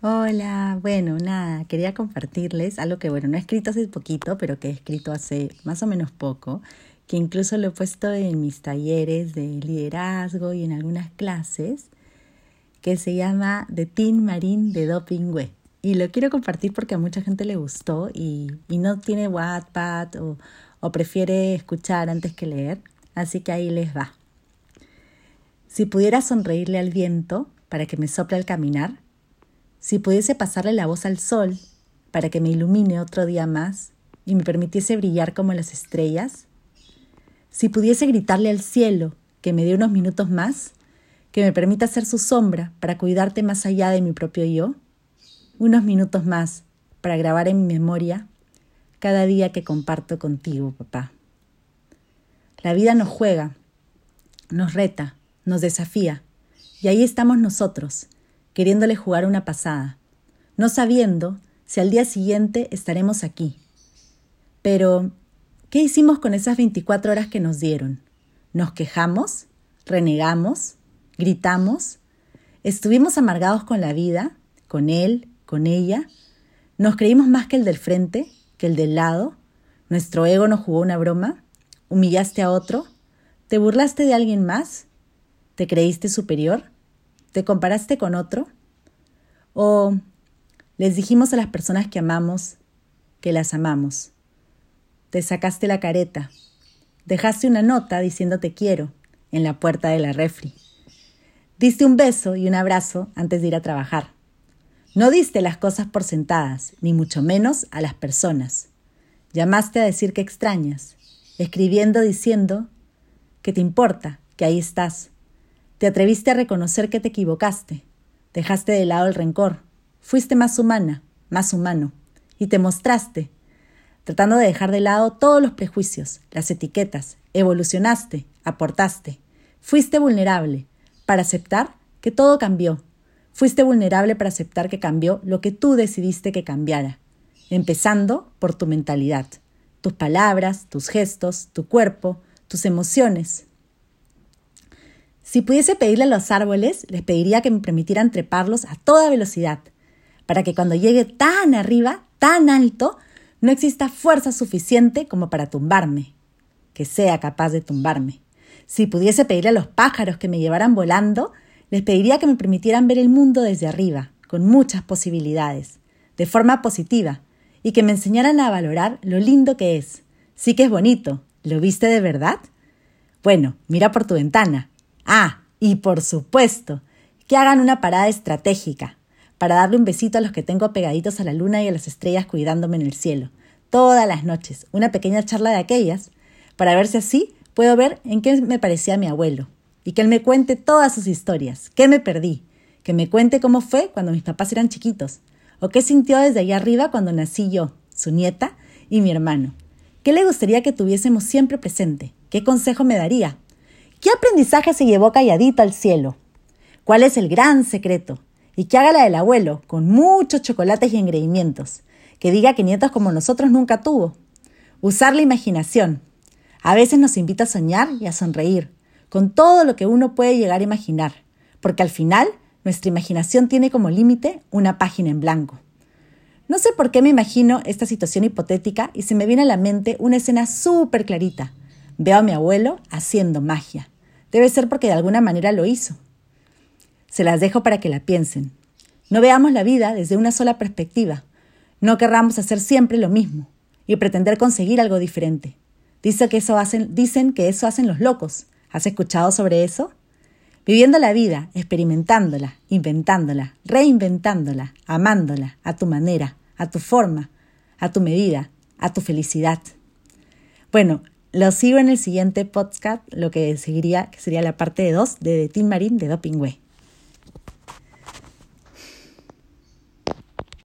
Hola, bueno, nada, quería compartirles algo que, bueno, no he escrito hace poquito, pero que he escrito hace más o menos poco, que incluso lo he puesto en mis talleres de liderazgo y en algunas clases, que se llama The Teen Marine de Dopingüe. Y lo quiero compartir porque a mucha gente le gustó y, y no tiene Wattpad o, o prefiere escuchar antes que leer, así que ahí les va. Si pudiera sonreírle al viento para que me sople al caminar, si pudiese pasarle la voz al sol para que me ilumine otro día más y me permitiese brillar como las estrellas, si pudiese gritarle al cielo que me dé unos minutos más, que me permita ser su sombra para cuidarte más allá de mi propio yo, unos minutos más para grabar en mi memoria cada día que comparto contigo, papá. La vida nos juega, nos reta, nos desafía, y ahí estamos nosotros, queriéndole jugar una pasada, no sabiendo si al día siguiente estaremos aquí. Pero, ¿qué hicimos con esas 24 horas que nos dieron? ¿Nos quejamos? ¿Renegamos? ¿Gritamos? ¿Estuvimos amargados con la vida? ¿Con él? ¿Con ella? ¿Nos creímos más que el del frente? ¿Que el del lado? ¿Nuestro ego nos jugó una broma? ¿Humillaste a otro? ¿Te burlaste de alguien más? ¿Te creíste superior? ¿Te comparaste con otro? ¿O les dijimos a las personas que amamos que las amamos? Te sacaste la careta. Dejaste una nota diciendo te quiero en la puerta de la refri. Diste un beso y un abrazo antes de ir a trabajar. No diste las cosas por sentadas, ni mucho menos a las personas. Llamaste a decir que extrañas, escribiendo diciendo que te importa, que ahí estás, te atreviste a reconocer que te equivocaste. Dejaste de lado el rencor. Fuiste más humana, más humano. Y te mostraste, tratando de dejar de lado todos los prejuicios, las etiquetas. Evolucionaste, aportaste. Fuiste vulnerable para aceptar que todo cambió. Fuiste vulnerable para aceptar que cambió lo que tú decidiste que cambiara. Empezando por tu mentalidad, tus palabras, tus gestos, tu cuerpo, tus emociones, si pudiese pedirle a los árboles, les pediría que me permitieran treparlos a toda velocidad, para que cuando llegue tan arriba, tan alto, no exista fuerza suficiente como para tumbarme, que sea capaz de tumbarme. Si pudiese pedirle a los pájaros que me llevaran volando, les pediría que me permitieran ver el mundo desde arriba, con muchas posibilidades, de forma positiva, y que me enseñaran a valorar lo lindo que es. Sí que es bonito. ¿Lo viste de verdad? Bueno, mira por tu ventana. Ah, y por supuesto, que hagan una parada estratégica para darle un besito a los que tengo pegaditos a la luna y a las estrellas cuidándome en el cielo. Todas las noches, una pequeña charla de aquellas, para ver si así puedo ver en qué me parecía mi abuelo, y que él me cuente todas sus historias, qué me perdí, que me cuente cómo fue cuando mis papás eran chiquitos, o qué sintió desde allá arriba cuando nací yo, su nieta y mi hermano. ¿Qué le gustaría que tuviésemos siempre presente? ¿Qué consejo me daría? ¿Qué aprendizaje se llevó calladito al cielo? ¿Cuál es el gran secreto? Y que haga la del abuelo, con muchos chocolates y engreimientos. Que diga que nietos como nosotros nunca tuvo. Usar la imaginación. A veces nos invita a soñar y a sonreír, con todo lo que uno puede llegar a imaginar, porque al final nuestra imaginación tiene como límite una página en blanco. No sé por qué me imagino esta situación hipotética y se me viene a la mente una escena súper clarita, Veo a mi abuelo haciendo magia. Debe ser porque de alguna manera lo hizo. Se las dejo para que la piensen. No veamos la vida desde una sola perspectiva. No querramos hacer siempre lo mismo y pretender conseguir algo diferente. Dicen que eso hacen los locos. ¿Has escuchado sobre eso? Viviendo la vida, experimentándola, inventándola, reinventándola, amándola, a tu manera, a tu forma, a tu medida, a tu felicidad. Bueno, lo sigo en el siguiente podcast, lo que seguiría, que sería la parte de 2 de, de Team Marine de Dopingway.